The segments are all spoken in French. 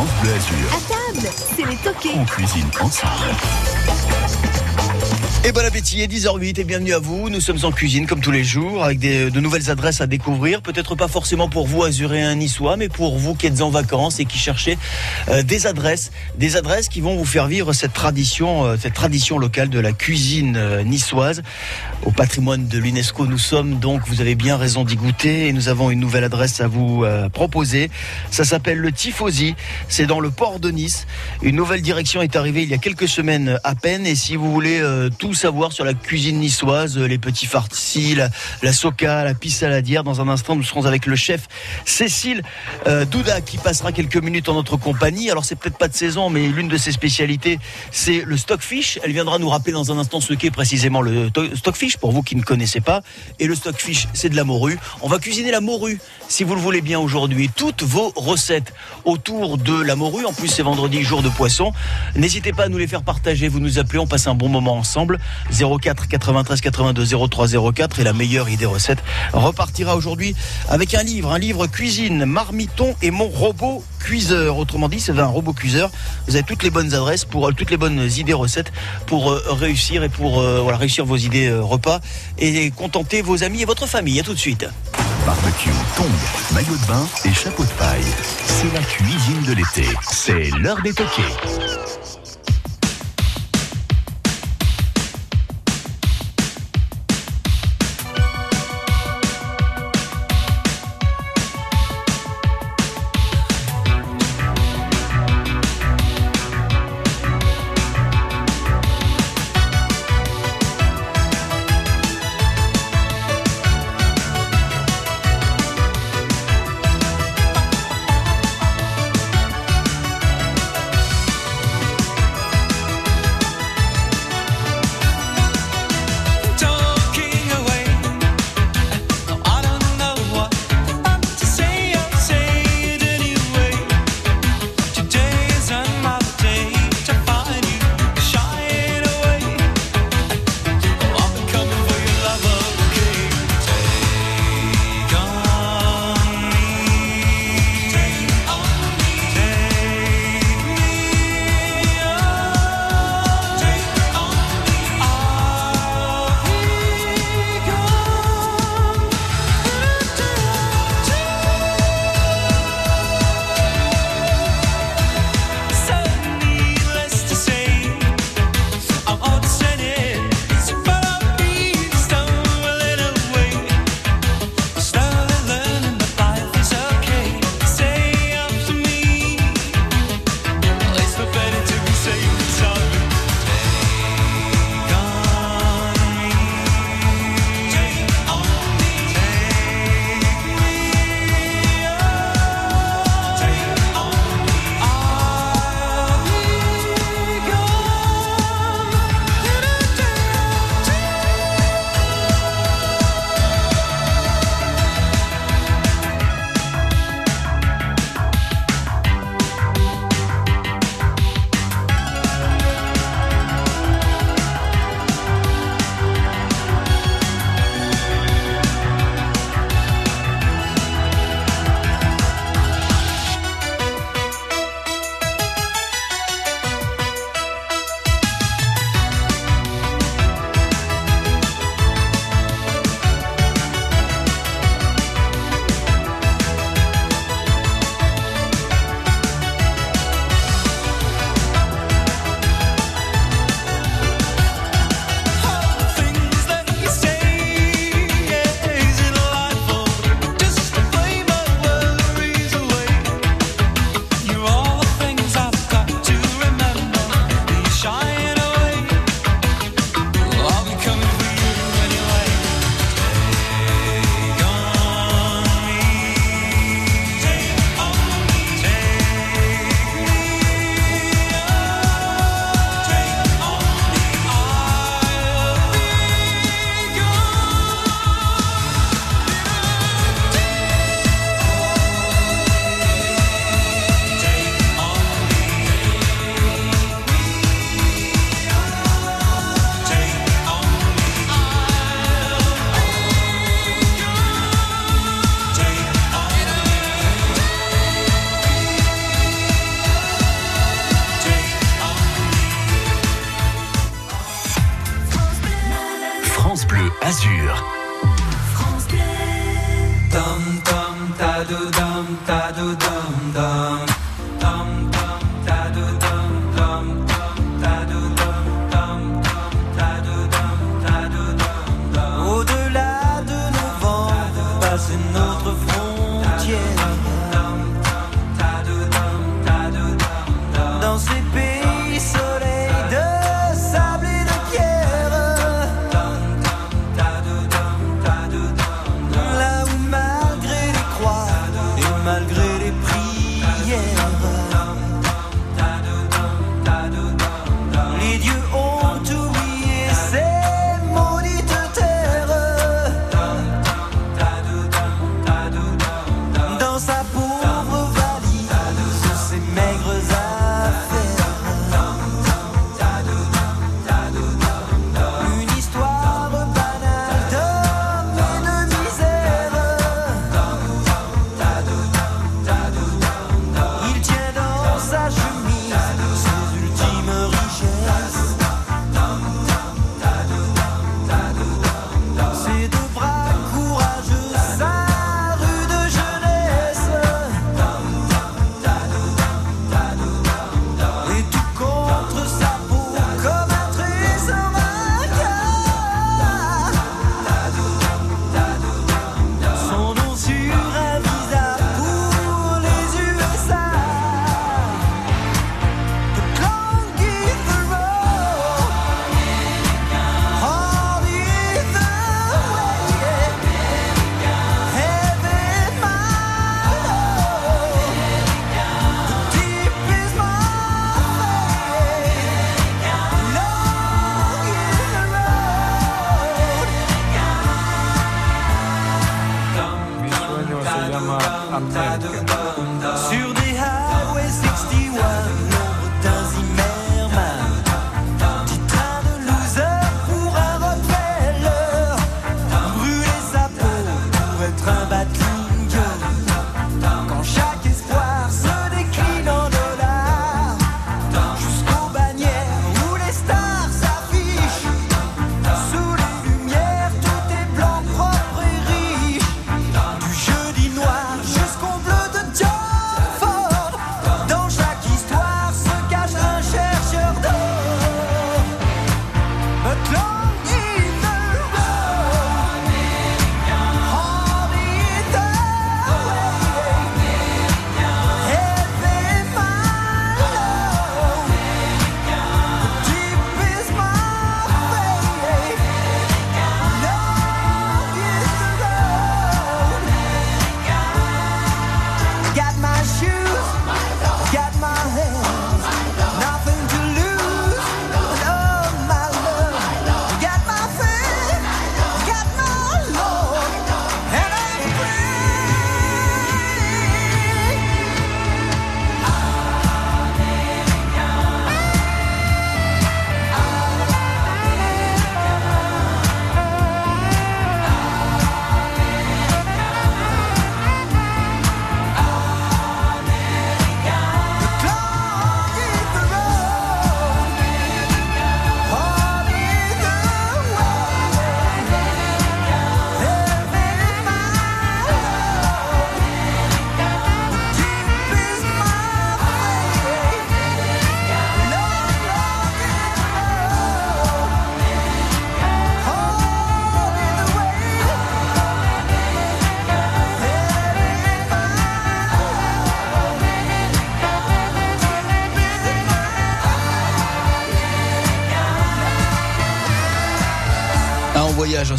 France Bleu Azur. À table, c'est les toqués. On cuisine ensemble. Et bon appétit, 10h08 et bienvenue à vous. Nous sommes en cuisine comme tous les jours avec des, de nouvelles adresses à découvrir. Peut-être pas forcément pour vous azuréens niçois, mais pour vous qui êtes en vacances et qui cherchez euh, des adresses, des adresses qui vont vous faire vivre cette tradition, euh, cette tradition locale de la cuisine euh, niçoise. Au patrimoine de l'UNESCO, nous sommes donc, vous avez bien raison d'y goûter et nous avons une nouvelle adresse à vous proposer. Ça s'appelle le Tifosi. C'est dans le port de Nice. Une nouvelle direction est arrivée il y a quelques semaines à peine et si vous voulez euh, tout savoir sur la cuisine niçoise, euh, les petits farcis, la, la soca, la pisse saladière. Dans un instant, nous serons avec le chef Cécile euh, Douda qui passera quelques minutes en notre compagnie. Alors c'est peut-être pas de saison, mais l'une de ses spécialités, c'est le stockfish. Elle viendra nous rappeler dans un instant ce qu'est précisément le to- stockfish pour vous qui ne connaissez pas. Et le stockfish, c'est de la morue. On va cuisiner la morue, si vous le voulez bien aujourd'hui. Toutes vos recettes autour de la morue. En plus, c'est vendredi, jour de poisson. N'hésitez pas à nous les faire partager. Vous nous appelez, on passe un bon moment ensemble. 04 93 82 03 04 et la meilleure idée recette repartira aujourd'hui avec un livre, un livre cuisine, marmiton et mon robot cuiseur. Autrement dit, c'est un robot cuiseur. Vous avez toutes les bonnes adresses pour euh, toutes les bonnes idées recettes pour euh, réussir et pour euh, voilà, réussir vos idées repas et contenter vos amis et votre famille. À tout de suite. Barbecue, tongs, maillot de bain et chapeau de paille. C'est la cuisine de l'été. C'est l'heure des toqués.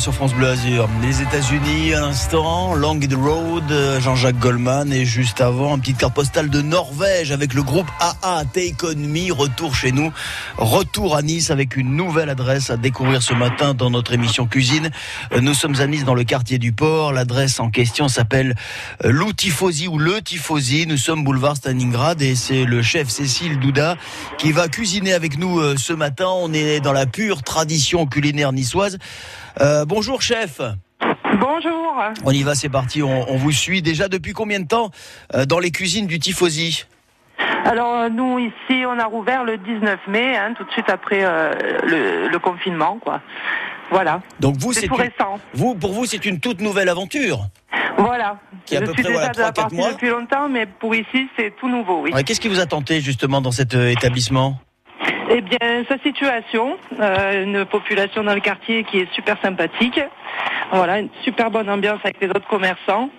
Sur France Bleu Azur. Les États-Unis, à l'instant, Long the Road, Jean-Jacques Goldman, et juste avant, une petite carte postale de Norvège avec le groupe AA Take On Me. Retour chez nous, retour à Nice avec une nouvelle adresse à découvrir ce matin dans notre émission cuisine. Nous sommes à Nice dans le quartier du port. L'adresse en question s'appelle euh, Lou Tifosi ou Le Tifosi. Nous sommes boulevard Stalingrad et c'est le chef Cécile Douda qui va cuisiner avec nous euh, ce matin. On est dans la pure tradition culinaire niçoise. Euh, bonjour chef. Bonjour. On y va, c'est parti. On, on vous suit déjà depuis combien de temps euh, dans les cuisines du Tifosi Alors euh, nous ici on a rouvert le 19 mai, hein, tout de suite après euh, le, le confinement quoi. Voilà. Donc vous, C'est c'est tout une- récent. vous, pour vous, c'est une toute nouvelle aventure. Voilà. Qui est à je peu suis près, déjà voilà, de la 3-4 partie mois. depuis longtemps, mais pour ici, c'est tout nouveau, oui. Ouais, Qu'est-ce qui vous a tenté justement dans cet établissement? Eh bien, sa situation, euh, une population dans le quartier qui est super sympathique. Voilà, une super bonne ambiance avec les autres commerçants.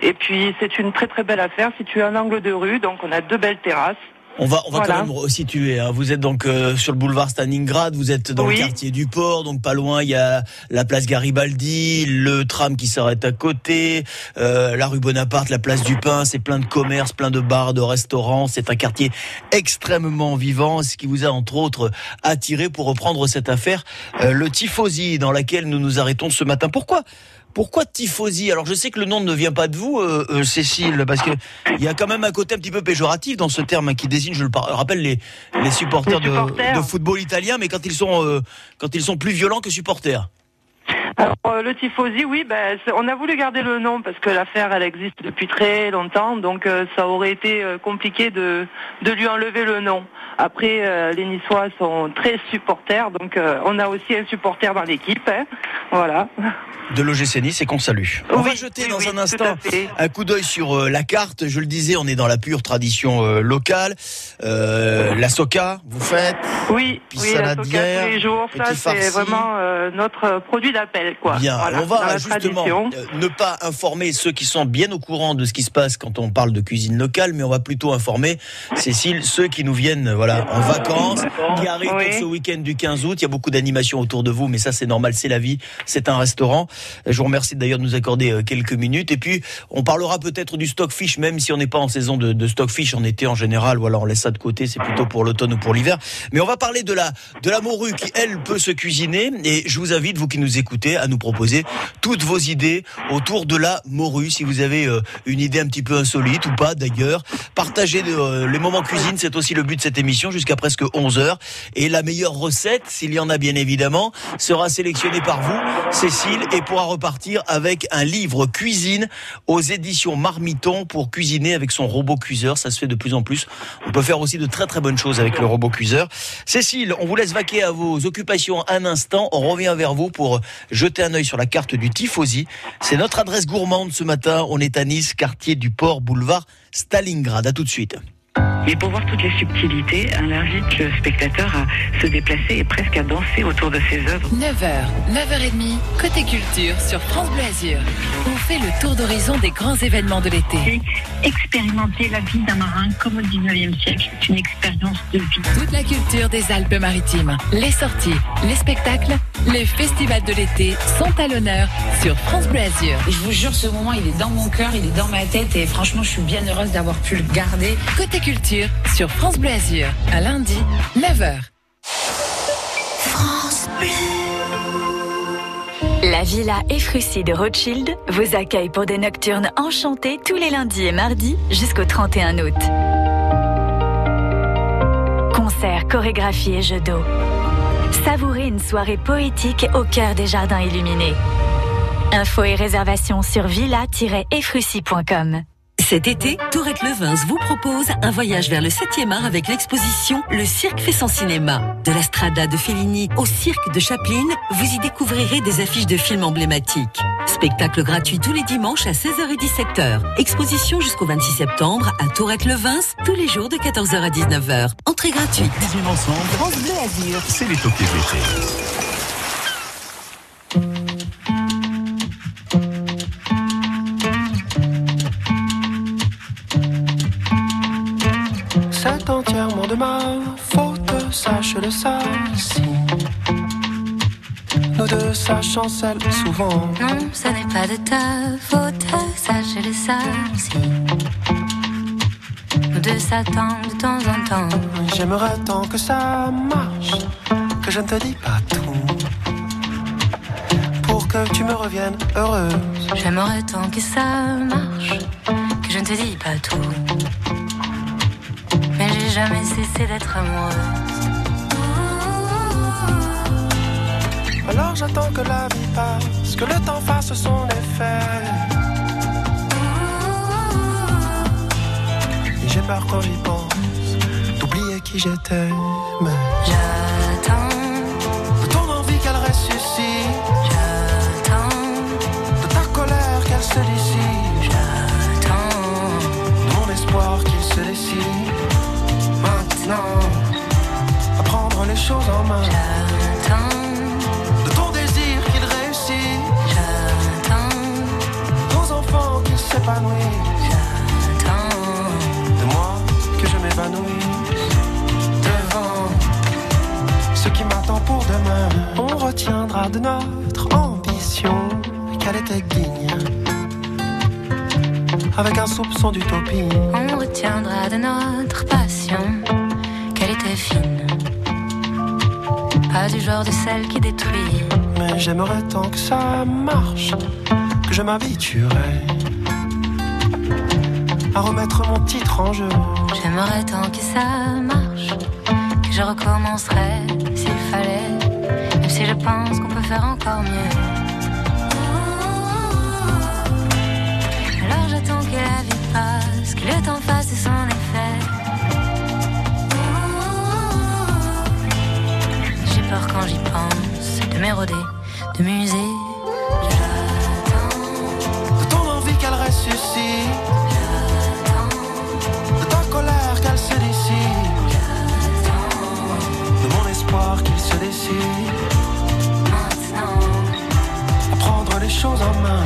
Et puis, c'est une très très belle affaire située en angle de rue, donc on a deux belles terrasses. On va, on va Voilà. quand même resituer. hein. Vous êtes donc euh, sur le boulevard Stalingrad, vous êtes dans Oui. le quartier du port, donc pas loin, il y a la place Garibaldi, le tram qui s'arrête à côté, euh, la rue Bonaparte, la place du Pain, c'est plein de commerces, plein de bars, de restaurants. C'est un quartier extrêmement vivant, ce qui vous a entre autres attiré pour reprendre cette affaire, euh, le Tifosi, dans laquelle nous nous arrêtons ce matin. Pourquoi pourquoi Tifosi? Alors je sais que le nom ne vient pas de vous, euh, euh, Cécile, parce que il y a quand même un côté un petit peu péjoratif dans ce terme hein, qui désigne, je le rappelle, les, les supporters, Les supporters. De, de football italien, mais quand ils sont euh, quand ils sont plus violents que supporters. Alors, euh, le tifosi, oui, ben, on a voulu garder le nom parce que l'affaire, elle existe depuis très longtemps, donc euh, ça aurait été euh, compliqué de, de lui enlever le nom. Après, euh, les Niçois sont très supporters, donc euh, on a aussi un supporter dans l'équipe. hein. Voilà. De l'OGC Nice et qu'on salue. On va jeter oui, dans oui, un instant un coup d'œil sur euh, la carte. Je le disais, on est dans la pure tradition euh, locale. Euh, la soca, vous faites Oui, Puis oui, la soca tous les jours, ça c'est vraiment euh, notre produit d'appel, quoi. Bien, Voilà, on va justement euh, ne pas informer ceux qui sont bien au courant de ce qui se passe quand on parle de cuisine locale, mais on va plutôt informer, Cécile, ceux qui nous viennent euh, voilà en vacances, qui arrivent Oui. ce week-end du 15 août. Il y a beaucoup d'animations autour de vous, mais ça c'est normal, c'est la vie, c'est un restaurant. Je vous remercie d'ailleurs de nous accorder euh, quelques minutes. Et puis, on parlera peut-être du stockfish, même si on n'est pas en saison de, de stockfish en été en général. Voilà, on laisse ça de côté, c'est plutôt pour l'automne ou pour l'hiver. Mais on va parler de la, de la morue qui, elle, peut se cuisiner. Et je vous invite, vous qui nous écoutez, à nous proposer toutes vos idées autour de la morue. Si vous avez euh, une idée un petit peu insolite ou pas, d'ailleurs, partagez euh, les moments cuisine. C'est aussi le but de cette émission jusqu'à presque 11 heures. Et la meilleure recette, s'il y en a bien évidemment, sera sélectionnée par vous, Cécile, et pourra repartir avec un livre cuisine aux éditions Marmiton pour cuisiner avec son robot cuiseur. Ça se fait de plus en plus. On peut faire aussi de très très bonnes choses avec le robot cuiseur. Cécile, on vous laisse vaquer à vos occupations un instant. On revient vers vous pour jeter un œil sur la carte du Tifosi. C'est notre adresse gourmande ce matin. On est à Nice, quartier du port, boulevard Stalingrad. À tout de suite. Mais pour voir toutes les subtilités, on invite le spectateur à se déplacer et presque à danser autour de ses œuvres. 9h, 9h30, côté culture sur France Bleu Azur. On fait le tour d'horizon des grands événements de l'été. expérimenter la vie d'un marin comme au 19e siècle. C'est une expérience de vie. Toute la culture des Alpes-Maritimes, les sorties, les spectacles, les festivals de l'été sont à l'honneur sur France Bleu Azur. Je vous jure, ce moment, il est dans mon cœur, il est dans ma tête et franchement, je suis bien heureuse d'avoir pu le garder. Côté culture sur France Bleu à lundi, 9h. France La Villa Efrussi de Rothschild vous accueille pour des nocturnes enchantées tous les lundis et mardis jusqu'au 31 août. Concerts, chorégraphies et jeux d'eau. Savourez une soirée poétique au cœur des jardins illuminés. Infos et réservations sur villa-efrussi.com. Cet été, Tourette Levins vous propose un voyage vers le 7e art avec l'exposition Le Cirque fait son cinéma. De la Strada de Fellini au Cirque de Chaplin, vous y découvrirez des affiches de films emblématiques. Spectacle gratuit tous les dimanches à 16h et 17h. Exposition jusqu'au 26 septembre à Tourette Levins, tous les jours de 14h à 19h. Entrée gratuite. Cuisine ensemble, France Bleu Azur. c'est les toqués de l'été. Si nous deux ça chancelle souvent. Non, ce n'est pas de ta faute, sache-le ça. Nous deux s'attendent de temps en temps. J'aimerais tant que ça marche, que je ne te dis pas tout. Pour que tu me reviennes heureuse. J'aimerais tant que ça marche, que je ne te dis pas tout. Mais j'ai jamais cessé d'être amoureuse. Alors j'attends que la vie passe, que le temps fasse son effet. Et j'ai peur quand j'y pense, d'oublier qui j'étais. Mais... J'attends de ton envie qu'elle ressuscite. J'attends de ta colère qu'elle se dissipe. J'attends de mon espoir qu'il se décide. Maintenant, à prendre les choses en main. s'épanouir. De moi que je m'évanouisse. Devant ce qui m'attend pour demain, on retiendra de notre ambition qu'elle était digne. Avec un soupçon d'utopie, on retiendra de notre passion qu'elle était fine. Pas du genre de celle qui détruit. Mais j'aimerais tant que ça marche, que je m'habituerais à remettre mon titre en jeu. J'aimerais tant que ça marche, que je recommencerais s'il fallait. Même si je pense qu'on peut faire encore mieux. Alors j'attends que la vie passe, que le temps fasse son effet. J'ai peur quand j'y pense de m'éroder, de muser. Qu'il prendre les choses en main.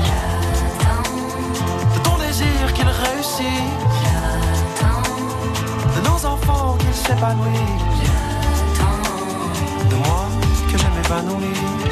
De ton désir qu'il réussisse. De nos enfants qu'ils s'épanouissent. De moi que je m'épanouisse.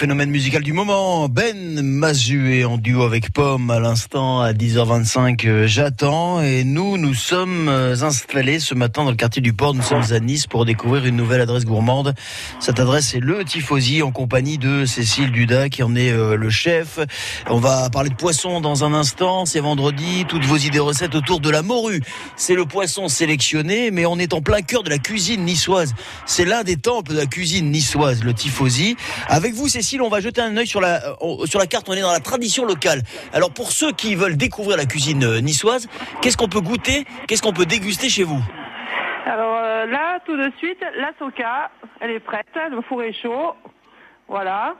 Phénomène musical du moment, Ben Mazué en duo avec Pomme à l'instant à 10h25, euh, j'attends et nous, nous sommes euh, installés ce matin dans le quartier du port, nous sommes à Nice pour découvrir une nouvelle adresse gourmande. Cette adresse est le Tifosi en compagnie de Cécile Duda qui en est euh, le chef. On va parler de poisson dans un instant, c'est vendredi, toutes vos idées recettes autour de la morue. C'est le poisson sélectionné, mais on est en plein cœur de la cuisine niçoise. C'est l'un des temples de la cuisine niçoise, le Tifosi. Avec vous, Cécile, on va jeter un œil sur la, sur la carte. On est dans la tradition locale. Alors, pour ceux qui veulent découvrir la cuisine euh, niçoise, qu'est-ce qu'on peut goûter Qu'est-ce qu'on peut déguster chez vous? Alors euh, là, tout de suite, la soca, elle est prête, le four est chaud. Voilà.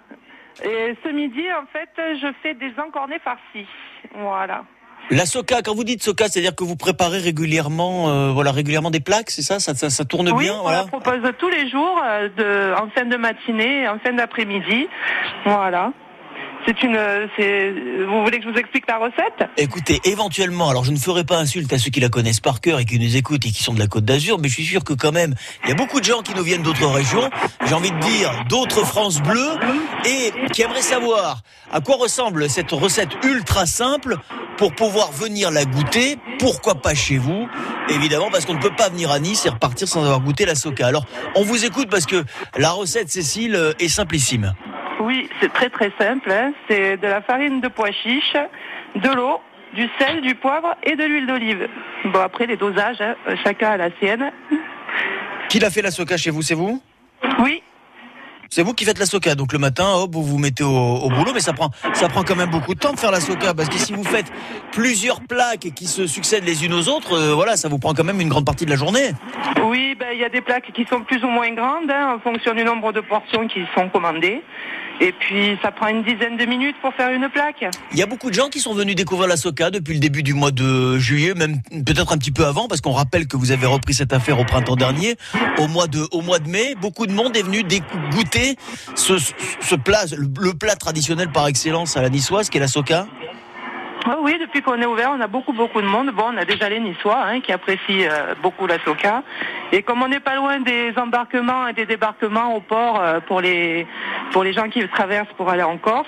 Et ce midi, en fait, je fais des encornets farcis. Voilà. La soca, quand vous dites soca, c'est-à-dire que vous préparez régulièrement, euh, voilà, régulièrement des plaques, c'est ça, ça, ça, ça tourne oui, bien, on voilà. la propose tous les jours, de, en fin de matinée, en fin d'après-midi. Voilà. C'est une, c'est, vous voulez que je vous explique la recette? Écoutez, éventuellement, alors je ne ferai pas insulte à ceux qui la connaissent par cœur et qui nous écoutent et qui sont de la Côte d'Azur, mais je suis sûr que quand même, il y a beaucoup de gens qui nous viennent d'autres régions, j'ai envie de dire d'autres France bleues, et qui aimeraient savoir à quoi ressemble cette recette ultra simple pour pouvoir venir la goûter, pourquoi pas chez vous? Évidemment, parce qu'on ne peut pas venir à Nice et repartir sans avoir goûté la soca. Alors, on vous écoute parce que la recette, Cécile, euh, est simplissime. Oui, c'est très très simple. hein. C'est de la farine de pois chiche, de l'eau, du sel, du poivre et de l'huile d'olive. Bon, après les dosages, hein, chacun a la sienne. Qui l'a fait la soca chez vous, c'est vous? Oui. C'est vous qui faites la soca, donc le matin, hop, vous vous mettez au, au boulot, mais ça prend, ça prend quand même beaucoup de temps de faire la soca, parce que si vous faites plusieurs plaques qui se succèdent les unes aux autres, euh, voilà, ça vous prend quand même une grande partie de la journée. Oui, ben, il y a des plaques qui sont plus ou moins grandes hein, en fonction du nombre de portions qui sont commandées. Et puis ça prend une dizaine de minutes pour faire une plaque. Il y a beaucoup de gens qui sont venus découvrir la soca depuis le début du mois de juillet, même peut-être un petit peu avant, parce qu'on rappelle que vous avez repris cette affaire au printemps dernier, au mois de, au mois de mai. Beaucoup de monde est venu dé- ce, plat, le plat traditionnel par excellence à la niçoise, qui est la soca? Ah oui, depuis qu'on est ouvert, on a beaucoup beaucoup de monde. Bon, on a déjà les Niçois hein, qui apprécient euh, beaucoup la soca. Et comme on n'est pas loin des embarquements et des débarquements au port euh, pour les pour les gens qui traversent pour aller en Corse,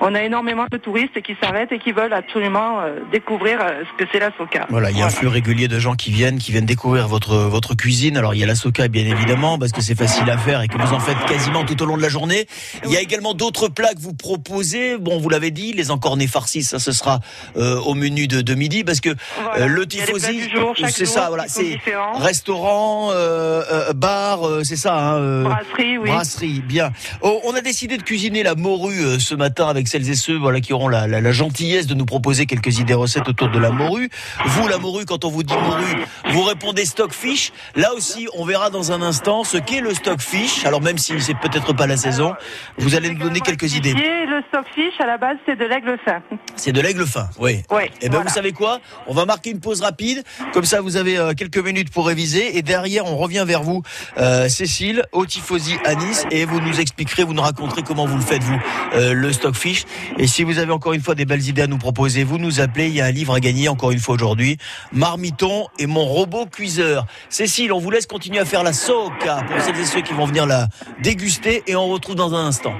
on a énormément de touristes qui s'arrêtent et qui veulent absolument euh, découvrir euh, ce que c'est la soca. Voilà, il y a un flux régulier de gens qui viennent, qui viennent découvrir votre votre cuisine. Alors il y a la soca bien évidemment parce que c'est facile à faire et que vous en faites quasiment tout au long de la journée. Il y a également d'autres plats que vous proposez. Bon, vous l'avez dit, les encornets farcis, ça ce sera euh, au menu de, de midi parce que Voilà. euh, le tifosi, c'est ça, voilà, c'est restaurant, euh, bar, c'est ça. Hein, Brasserie, oui. Brasserie, bien. Oh, on a décidé de cuisiner la morue ce matin avec celles et ceux voilà qui auront la, la, la gentillesse de nous proposer quelques idées recettes autour de la morue. Vous, la morue, quand on vous dit morue, vous répondez stockfish. Là aussi, on verra dans un instant ce qu'est le stockfish. Alors même si c'est peut-être pas la saison, vous allez nous donner quelques idées. Le stockfish, à la base, c'est de l'aigle fin. C'est de l'aigle fin, oui. Ouais, Eh ben voilà. vous savez quoi? On va marquer une pause rapide, comme ça vous avez euh, quelques minutes pour réviser et derrière on revient vers vous, euh, Cécile, au Tifosi à Nice et vous nous expliquerez, vous nous raconterez comment vous le faites vous, euh, le stockfish. Et si vous avez encore une fois des belles idées à nous proposer, vous nous appelez. Il y a un livre à gagner encore une fois aujourd'hui, Marmiton et mon robot cuiseur. Cécile, on vous laisse continuer à faire la soca pour celles et ceux qui vont venir la déguster et on retrouve dans un instant.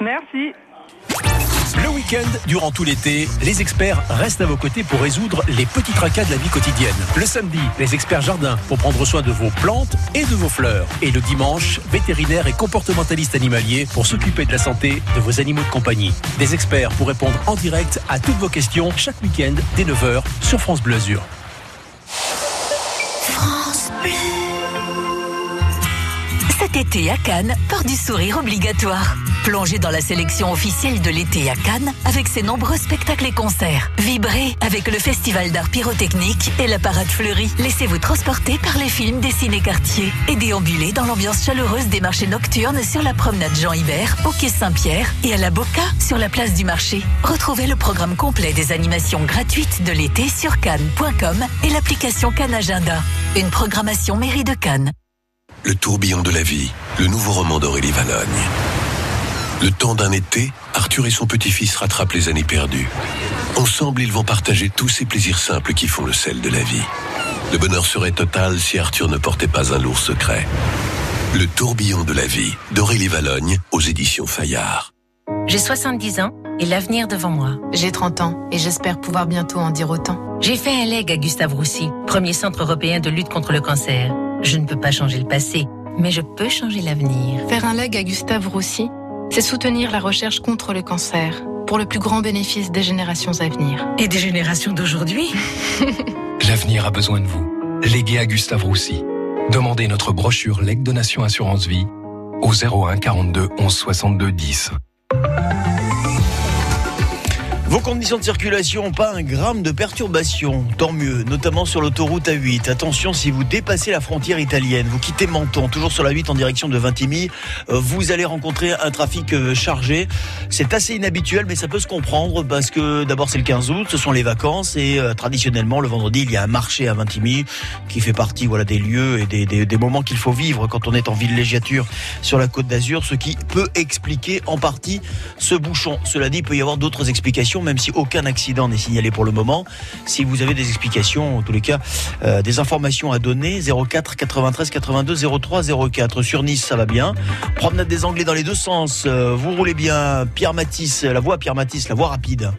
Merci. Le week-end, durant tout l'été, les experts restent à vos côtés pour résoudre les petits tracas de la vie quotidienne. Le samedi, les experts jardins pour prendre soin de vos plantes et de vos fleurs. Et le dimanche, vétérinaires et comportementalistes animaliers pour s'occuper de la santé de vos animaux de compagnie. Des experts pour répondre en direct à toutes vos questions chaque week-end dès 9h sur France Bleu Azur. France Bleu. Cet à Cannes, port du sourire obligatoire. Plongez dans la sélection officielle de l'été à Cannes avec ses nombreux spectacles et concerts. Vibrez avec le festival d'art pyrotechnique et la parade fleurie. Laissez-vous transporter par les films des ciné-quartiers et déambulez dans l'ambiance chaleureuse des marchés nocturnes sur la promenade Jean Hibert, au quai Saint-Pierre et à la Boca sur la place du marché. Retrouvez le programme complet des animations gratuites de l'été sur cannes.com et l'application Cannes Agenda. Une programmation mairie de Cannes. Le tourbillon de la vie, le nouveau roman d'Aurélie Valogne. Le temps d'un été, Arthur et son petit-fils rattrapent les années perdues. Ensemble, ils vont partager tous ces plaisirs simples qui font le sel de la vie. Le bonheur serait total si Arthur ne portait pas un lourd secret. Le tourbillon de la vie d'Aurélie Valogne aux éditions Fayard. J'ai 70 ans et l'avenir devant moi. J'ai 30 ans et j'espère pouvoir bientôt en dire autant. J'ai fait un leg à Gustave Roussy, premier centre européen de lutte contre le cancer. Je ne peux pas changer le passé, mais je peux changer l'avenir. Faire un leg à Gustave Roussy, c'est soutenir la recherche contre le cancer pour le plus grand bénéfice des générations à venir. Et des générations d'aujourd'hui L'avenir a besoin de vous. Légué à Gustave Roussy. Demandez notre brochure Leg Donation Assurance Vie au 01 42 11 62 10. Vos conditions de circulation, pas un gramme de perturbation, tant mieux, notamment sur l'autoroute A8. Attention, si vous dépassez la frontière italienne, vous quittez Menton, toujours sur la 8 en direction de Vintimille, euh, vous allez rencontrer un trafic euh, chargé. C'est assez inhabituel, mais ça peut se comprendre parce que d'abord c'est le 15 août, ce sont les vacances et euh, traditionnellement le vendredi il y a un marché à Vintimille qui fait partie voilà des lieux et des, des- des moments qu'il faut vivre quand on est en villégiature sur la Côte d'Azur, ce qui peut expliquer en partie ce bouchon. Cela dit, il peut y avoir d'autres explications, même si aucun accident n'est signalé pour le moment. Si vous avez des explications, en tous les cas, euh, des informations à donner, 04 93 82 03 04. Sur Nice, ça va bien. Promenade des Anglais dans les deux sens. Euh, vous roulez bien. Pierre Matisse, la voie Pierre Matisse, la voie rapide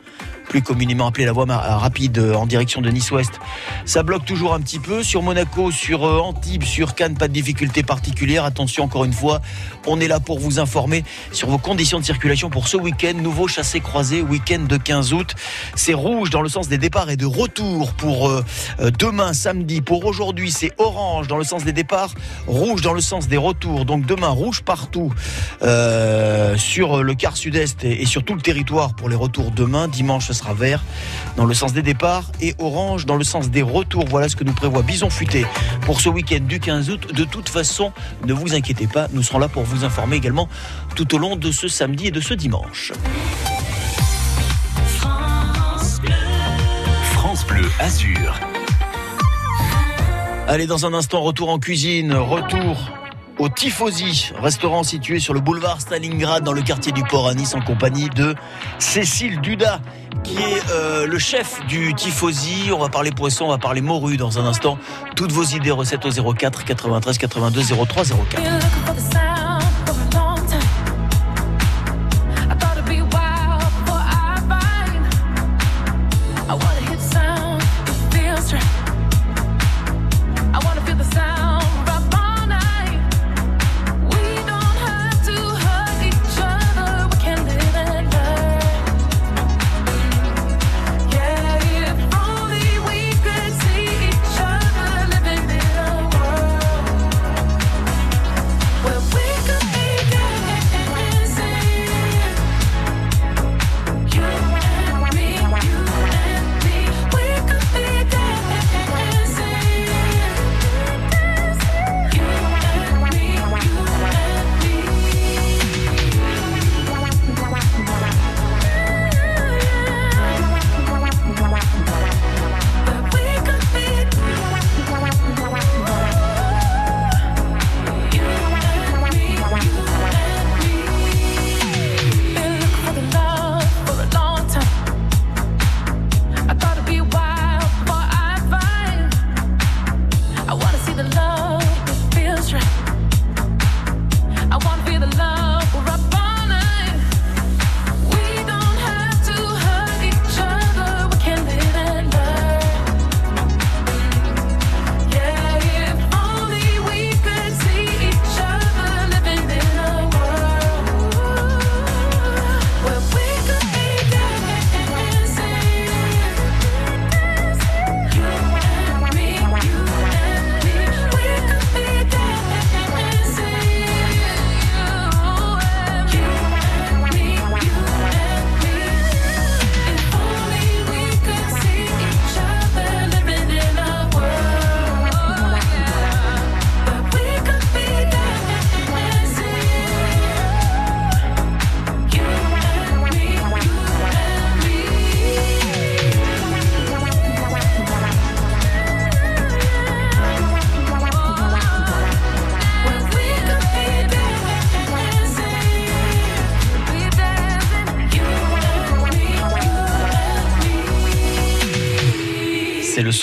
plus communément appelée la voie ma- rapide euh, en direction de Nice-Ouest. Ça bloque toujours un petit peu. Sur Monaco, sur euh, Antibes, sur Cannes, pas de difficulté particulière. Attention, encore une fois, on est là pour vous informer sur vos conditions de circulation pour ce week-end. Nouveau chassé-croisé, week-end de 15 août. C'est rouge dans le sens des départs et de retour pour euh, euh, demain, samedi. Pour aujourd'hui, c'est orange dans le sens des départs, rouge dans le sens des retours. Donc demain, rouge partout euh, sur le quart sud-est et sur tout le territoire pour les retours demain. Dimanche, ce sera vert dans le sens des départs et orange dans le sens des retours. Voilà ce que nous prévoit Bison Futé pour ce week-end du 15 août. De toute façon, ne vous inquiétez pas, nous serons là pour vous informer également tout au long de ce samedi et de ce dimanche. France Bleu Azur. Allez, dans un instant, retour en cuisine, retour au Tifosi, restaurant situé sur le boulevard Stalingrad dans le quartier du Port à Nice en compagnie de Cécile Duda qui est euh, le chef du Tifosi. On va parler poisson, on va parler morue dans un instant. Toutes vos idées, recettes au 04 93 82 03 04.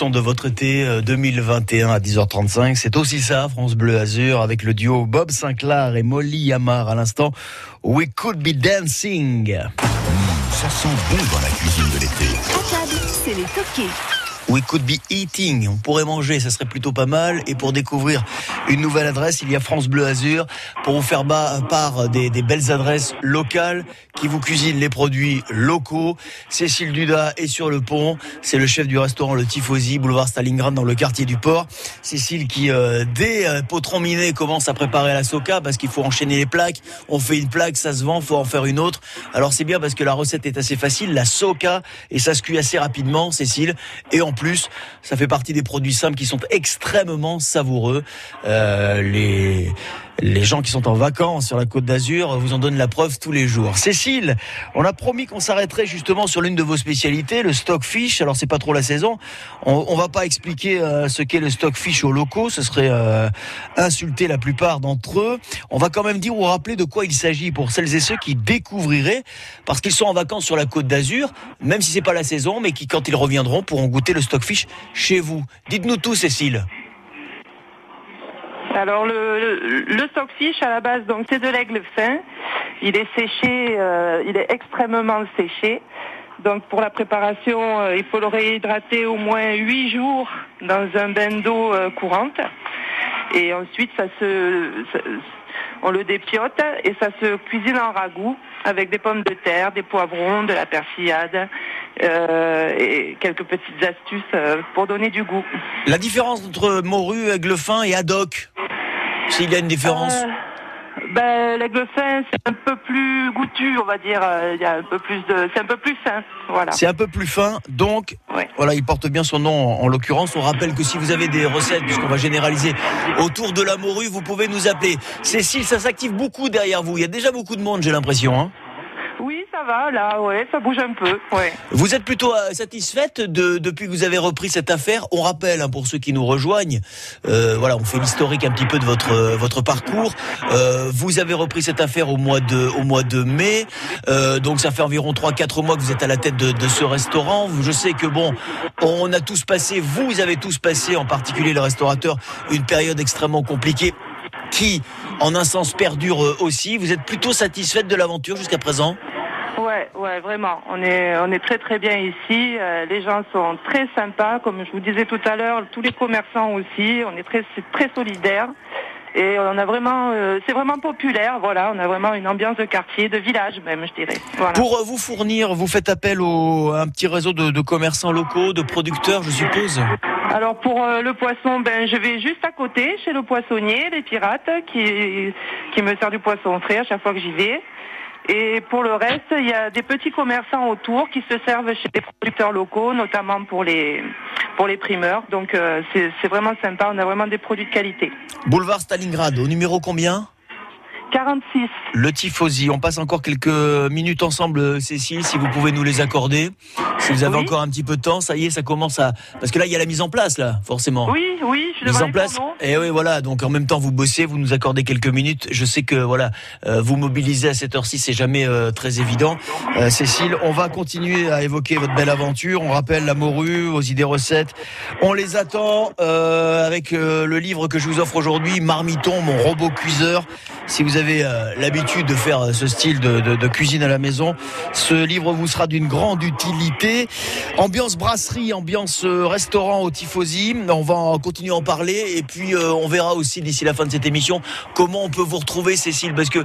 Son de votre été euh, 2021 à 10h35. C'est aussi ça, France Bleu Azur, avec le duo Bob Sinclair et Molly Yamar à l'instant. We could be dancing. Ça sent bon dans la cuisine de l'été. À table, c'est les toqués. We could be eating. On pourrait manger, ça serait plutôt pas mal. Et pour découvrir une nouvelle adresse, il y a France Bleu Azur pour vous faire part des, des belles adresses locales qui vous cuisinent les produits locaux. Cécile Duda est sur le pont. C'est le chef du restaurant Le Tifosi, boulevard Stalingrad dans le quartier du port. Cécile qui, euh, dès euh, Potron Minet, commence à préparer la soca parce qu'il faut enchaîner les plaques. On fait une plaque, ça se vend, faut en faire une autre. Alors c'est bien parce que la recette est assez facile, la soca, et ça se cuit assez rapidement, Cécile. Et plus, ça fait partie des produits simples qui sont extrêmement savoureux. Euh, les les gens qui sont en vacances sur la Côte d'Azur vous en donnent la preuve tous les jours. Cécile, on a promis qu'on s'arrêterait justement sur l'une de vos spécialités, le stockfish. Alors c'est pas trop la saison. On, va pas expliquer euh, ce qu'est le stockfish aux locaux, ce serait euh, insulter la plupart d'entre eux. On va quand même dire ou rappeler de quoi il s'agit pour celles et ceux qui découvriraient, parce qu'ils sont en vacances sur la Côte d'Azur, même si c'est pas la saison, mais qui quand ils reviendront pourront goûter le stockfish chez vous. Dites-nous tout, Cécile. Alors le, le, le stockfish à la base donc c'est de l'aigle fin. Il est séché, euh, il est extrêmement séché. Donc pour la préparation, euh, il faut le réhydrater au moins 8 jours dans un bain d'eau euh, courante. Et ensuite ça se, on le dépiote et ça se cuisine en ragoût avec des pommes de terre, des poivrons, de la persillade euh, et quelques petites astuces euh, pour donner du goût. La différence entre morue, aigle fin et haddock S'il y a une différence? Euh, ben, l'aigle fin, c'est un peu plus goûtu, on va dire. Euh, Il y a un peu plus de, c'est un peu plus fin, voilà. C'est un peu plus fin, donc voilà, il porte bien son nom en, en l'occurrence. On rappelle que si vous avez des recettes, puisqu'on va généraliser autour de la morue, vous pouvez nous appeler. Cécile, ça s'active beaucoup derrière vous. Il y a déjà beaucoup de monde, j'ai l'impression. Hein. Là, ouais, ça bouge un peu. Vous êtes plutôt euh, satisfaite de, depuis que vous avez repris cette affaire? On rappelle, hein, pour ceux qui nous rejoignent, euh, voilà, on fait l'historique un petit peu de votre euh, votre parcours. Vous avez repris cette affaire au mois de au mois de mai, donc ça fait environ 3-4 mois que vous êtes à la tête de, de ce restaurant. Je sais que bon, on a tous passé, vous avez tous passé, en particulier le restaurateur, une période extrêmement compliquée qui, en un sens, perdure aussi. Vous êtes plutôt satisfaite de l'aventure jusqu'à présent? Ouais, ouais, vraiment. On est, on est très très bien ici. Euh, les gens sont très sympas, comme je vous disais tout à l'heure. Tous les commerçants aussi. On est très, très solidaire. Et on a vraiment, euh, c'est vraiment populaire. Voilà, on a vraiment une ambiance de quartier, de village même, je dirais. Voilà. Pour euh, vous fournir, vous faites appel au, à un petit réseau de, de commerçants locaux, de producteurs, je suppose? Alors pour euh, le poisson, ben je vais juste à côté chez le poissonnier, les pirates, qui qui me sert du poisson frais à chaque fois que j'y vais. Et pour le reste, il y a des petits commerçants autour qui se servent chez des producteurs locaux, notamment pour les primeurs. Donc euh, c'est vraiment sympa. On a vraiment des produits de qualité. Boulevard Stalingrad, au numéro combien? 46. Le Tifosi. On passe encore quelques minutes ensemble, Cécile, si vous pouvez nous les accorder. Si vous avez Oui. encore un petit peu de temps, ça y est, ça commence à... Parce que là, il y a la mise en place, là, forcément. Oui, oui, je mise en place. Et oui, voilà. Donc en même temps, vous bossez, vous nous accordez quelques minutes. Je sais que voilà, euh, vous mobiliser à cette heure-ci, c'est jamais euh, très évident. Euh, Cécile, on va continuer à évoquer votre belle aventure. On rappelle la morue, vos idées recettes. On les attend euh, avec le livre que je vous offre aujourd'hui, Marmiton, mon robot cuiseur. Si vous avez euh, l'habitude de faire euh, ce style de, de- de cuisine à la maison, ce livre vous sera d'une grande utilité. Ambiance brasserie, ambiance euh, restaurant au Tifosi. On va continuer à en parler et puis on verra aussi d'ici la fin de cette émission comment on peut vous retrouver, Cécile, parce que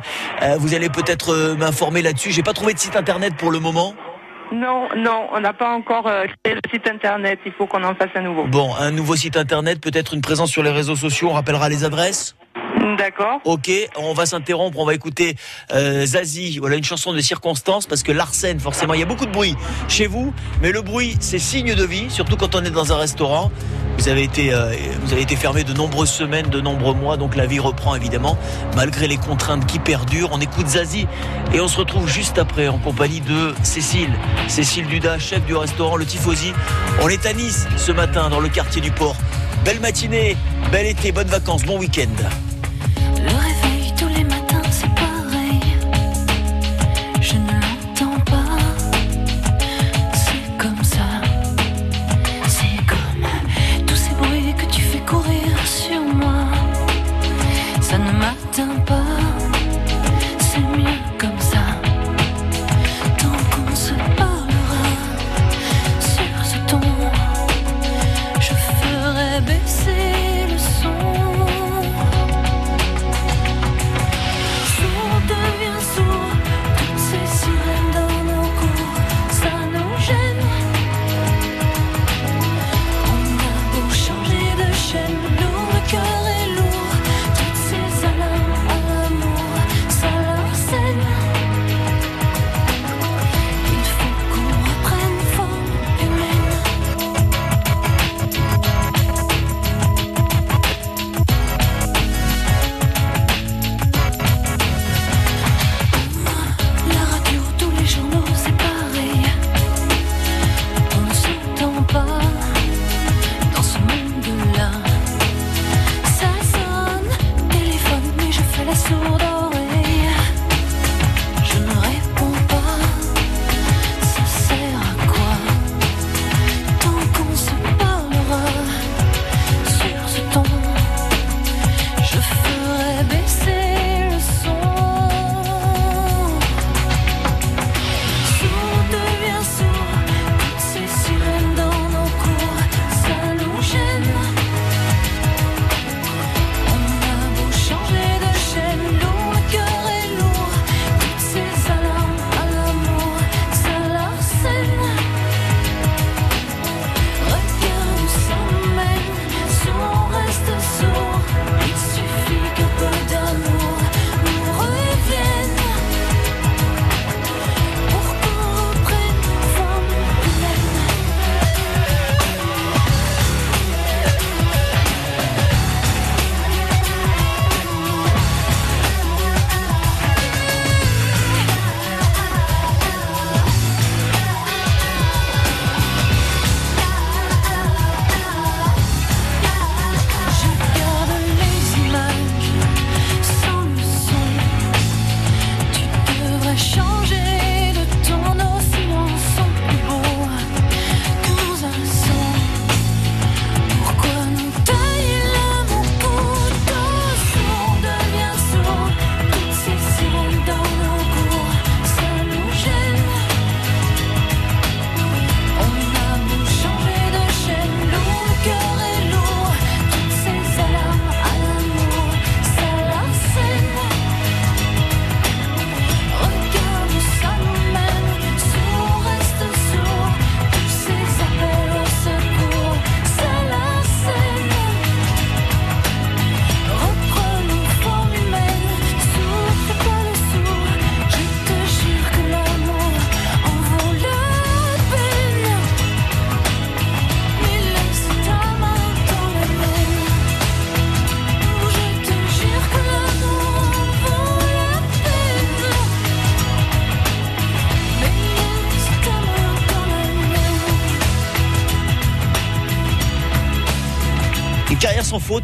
vous allez peut-être m'informer là-dessus. J'ai pas trouvé de site internet pour le moment. Non, non, on n'a pas encore créé le site internet. Il faut qu'on en fasse un nouveau. Bon, un nouveau site internet, peut-être une présence sur les réseaux sociaux. On rappellera les adresses. D'accord. Ok, on va s'interrompre, on va écouter euh, Zazie, voilà une chanson de circonstance parce que l'arsène, forcément, il y a beaucoup de bruit chez vous, mais le bruit, c'est signe de vie, surtout quand on est dans un restaurant. Vous avez été, euh, vous avez été fermé de nombreuses semaines, de nombreux mois, donc la vie reprend évidemment, malgré les contraintes qui perdurent. On écoute Zazie et on se retrouve juste après en compagnie de Cécile, Cécile Duda, chef du restaurant Le Tifosi. On est à Nice ce matin dans le quartier du port. Belle matinée, bel été, bonnes vacances, bon week-end.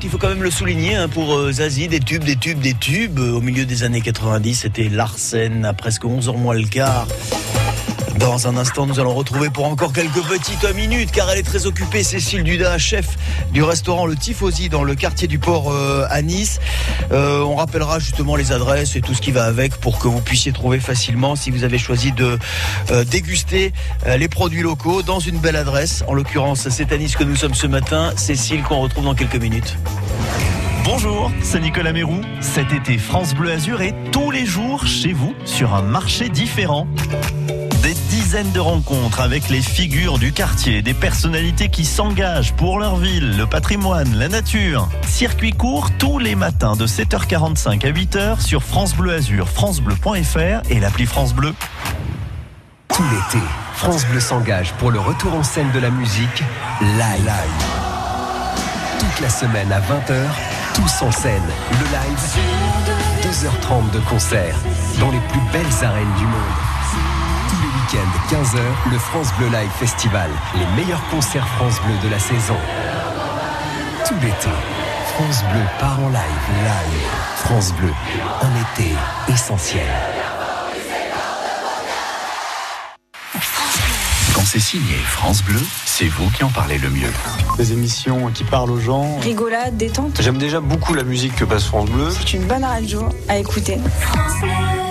Il faut quand même le souligner hein, pour euh, Zazie, des tubes, des tubes, des tubes. Euh, Au milieu des années 90, c'était Larsen à presque 11 heures moins le quart. Dans un instant, nous allons retrouver pour encore quelques petites minutes, car elle est très occupée, Cécile Duda, chef du restaurant Le Tifosi dans le quartier du port euh, à Nice. Euh, on rappellera justement les adresses et tout ce qui va avec pour que vous puissiez trouver facilement si vous avez choisi de euh, déguster les produits locaux dans une belle adresse. En l'occurrence, c'est à Nice que nous sommes ce matin. Cécile qu'on retrouve dans quelques minutes. Bonjour, c'est Nicolas Mérou. Cet été, France Bleu Azur est tous les jours chez vous sur un marché différent. De rencontres avec les figures du quartier, des personnalités qui s'engagent pour leur ville, le patrimoine, la nature. Circuit court tous les matins de 7h45 à 8h sur France Bleu Azur, francebleu.fr et l'appli France Bleu. Tout l'été, France Bleu s'engage pour le retour en scène de la musique live. Toute la semaine à 20h, tous en scène, le live, 2h30 de concert dans les plus belles arènes du monde. Week-ends, 15h, le France Bleu Live Festival, les meilleurs concerts France Bleu de la saison. Tout l'été, France Bleu part en live, live. France Bleu, un été essentiel. Quand c'est signé France Bleu, c'est vous qui en parlez le mieux. Des émissions qui parlent aux gens. Rigolade, détente. J'aime déjà beaucoup la musique que passe France Bleu. C'est une bonne radio à écouter. On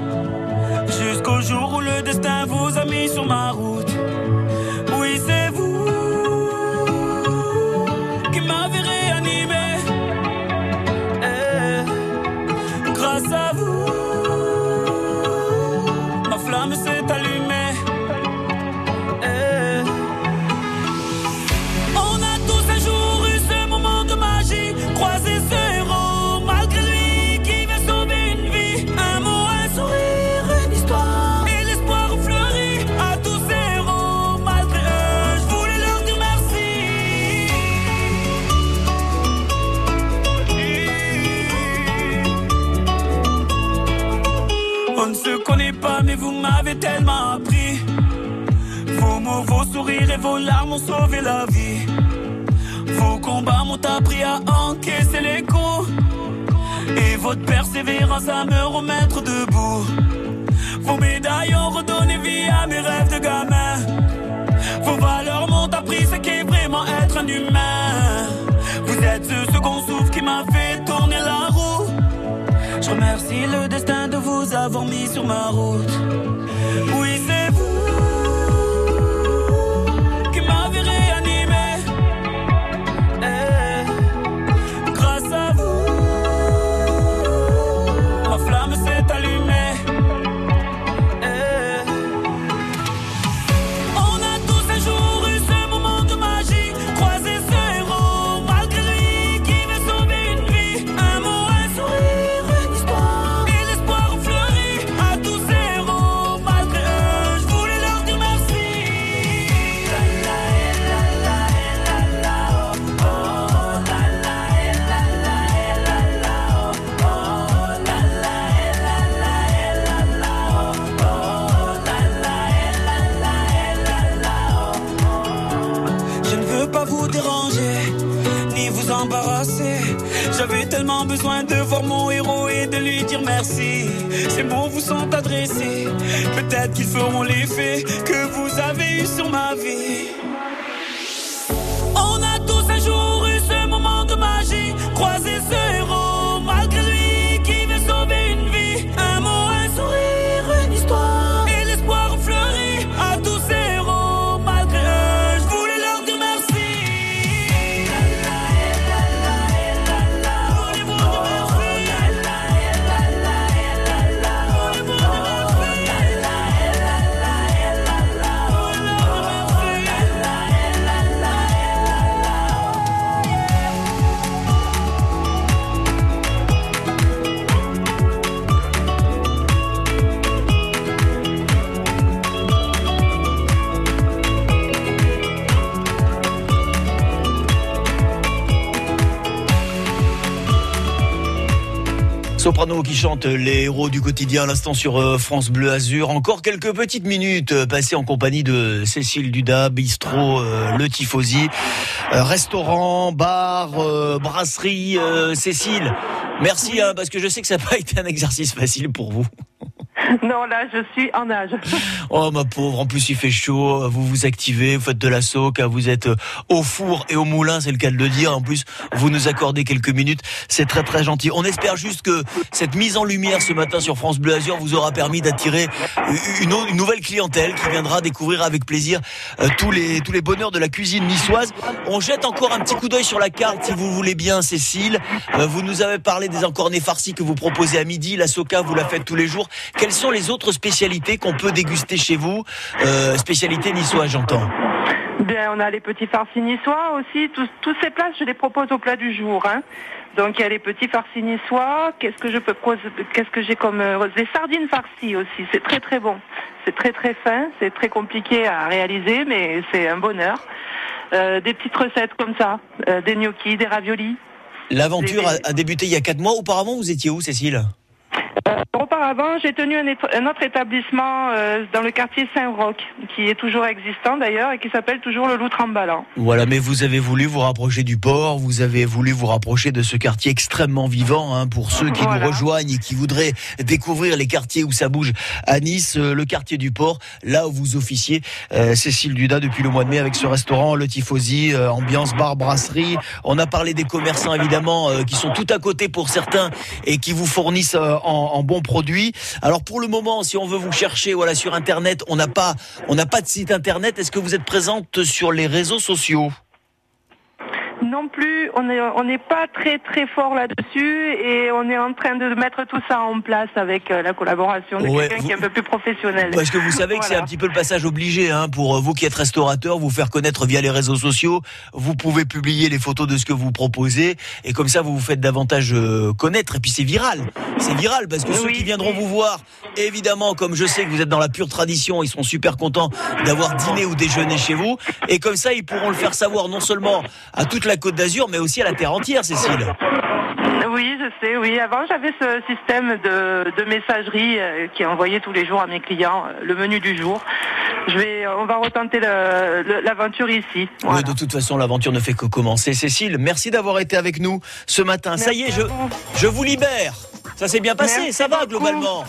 Jusqu'au jour où le destin vous a mis sur ma route. M'avez tellement appris. Vos mots, vos sourires et vos larmes ont sauvé la vie. Vos combats m'ont appris à encaisser les coups. Et votre persévérance à me remettre debout. Vos médailles ont redonné vie à mes rêves de gamin. Vos valeurs m'ont appris ce qu'est vraiment être un humain. Vous êtes ce second souffle qui m'a fait. Je remercie le destin de vous avoir mis sur ma route. Oui, c'est vous merci. Ces mots vous sont adressés. Peut-être qu'ils feront l'effet que vous avez eu sur ma vie. Soprano qui chante les héros du quotidien à l'instant sur euh, France Bleu Azur. Encore quelques petites minutes euh, passées en compagnie de Cécile Duda, bistrot euh, Le Tifosi, restaurant, bar, brasserie. Cécile, merci hein, parce que je sais que ça n'a pas été un exercice facile pour vous. Non, là, je suis en âge. Oh ma pauvre, en plus il fait chaud, vous vous activez, vous faites de la soca, vous êtes euh, au four et au moulin, c'est le cas de le dire. En plus, vous nous accordez quelques minutes, c'est très très gentil. On espère juste que cette mise en lumière ce matin sur France Bleu Azur vous aura permis d'attirer une, une nouvelle clientèle qui viendra découvrir avec plaisir euh, tous les tous les bonheurs de la cuisine niçoise. On jette encore un petit coup d'œil sur la carte si vous voulez bien, Cécile. Euh, Vous nous avez parlé des encornets farcis que vous proposez à midi, la soca vous la faites tous les jours. Sont les autres spécialités qu'on peut déguster chez vous euh, Spécialité niçoise, j'entends. Bien, on a les petits farcis niçois aussi. Tous, tous ces plats, je les propose au plat du jour. hein. Donc il y a les petits farcis niçois. Qu'est-ce que je peux Qu'est-ce que j'ai comme euh, des sardines farcies aussi. C'est très très bon. C'est très très fin. C'est très compliqué à réaliser, mais c'est un bonheur. Euh, des petites recettes comme ça, euh, des gnocchis, des raviolis. L'aventure a, a débuté il y a quatre mois. Auparavant, vous étiez où, Cécile? Auparavant, j'ai tenu un, autre établissement euh, dans le quartier Saint-Roch, qui est toujours existant d'ailleurs et qui s'appelle toujours le Loup. Voilà, mais vous avez voulu vous rapprocher du port, vous avez voulu vous rapprocher de ce quartier extrêmement vivant hein, pour ceux qui nous rejoignent et qui voudraient découvrir les quartiers où ça bouge à Nice, euh, le quartier du port, là où vous officiez, euh, Cécile Duda, depuis le mois de mai avec ce restaurant, le Tifosi, euh, ambiance bar, brasserie. On a parlé des commerçants évidemment euh, qui sont tout à côté pour certains et qui vous fournissent euh, en, en bons produits. Alors pour le moment, si on veut vous chercher voilà sur internet, on n'a pas on n'a pas de site internet. Est-ce que vous êtes présente sur les réseaux sociaux? Non plus, on n'est on pas très très fort là-dessus et on est en train de mettre tout ça en place avec euh, la collaboration de Ouais, quelqu'un qui est un peu plus professionnel. Parce que vous savez que c'est un petit peu le passage obligé hein, pour euh, vous qui êtes restaurateur, vous faire connaître via les réseaux sociaux. Vous pouvez publier les photos de ce que vous proposez et comme ça vous vous faites davantage euh, connaître. Et puis c'est viral, c'est viral parce que ceux qui viendront vous voir, évidemment, comme je sais que vous êtes dans la pure tradition, ils seront super contents d'avoir dîné ou déjeuné chez vous. Et comme ça, ils pourront le faire savoir non seulement à toute la Côte d'Azur, mais aussi à la terre entière, Cécile. Oui, je sais, oui. Avant, j'avais ce système de, de messagerie euh, qui envoyait tous les jours à mes clients euh, le menu du jour. Je vais, on va retenter l'aventure ici. Oui, de toute façon, l'aventure ne fait que commencer. Cécile, merci d'avoir été avec nous ce matin. Ça y est, je, je vous libère. Ça s'est bien passé, Merci ça va beaucoup. globalement.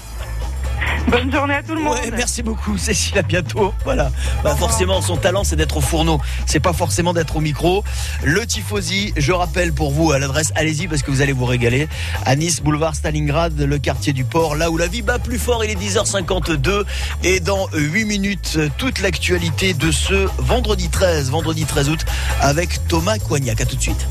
Bonne journée à tout le monde. Ouais, merci beaucoup, Cécile. À bientôt. Voilà. Bah, forcément, son talent, c'est d'être au fourneau. C'est pas forcément d'être au micro. Le Tifosi, je rappelle pour vous à l'adresse, allez-y parce que vous allez vous régaler. À Nice, boulevard Stalingrad, le quartier du port, là où la vie bat plus fort. Il est 10h52 et dans 8 minutes, toute l'actualité de ce vendredi 13, vendredi 13 août avec Thomas Coignac. À tout de suite.